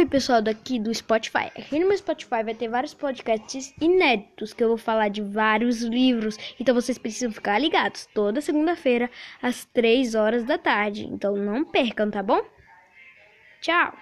Oi, pessoal daqui do Spotify. Aqui no meu Spotify vai ter vários podcasts inéditos que eu vou falar de vários livros. Então vocês precisam ficar ligados toda segunda-feira às 3 horas da tarde. Então não percam, tá bom? Tchau!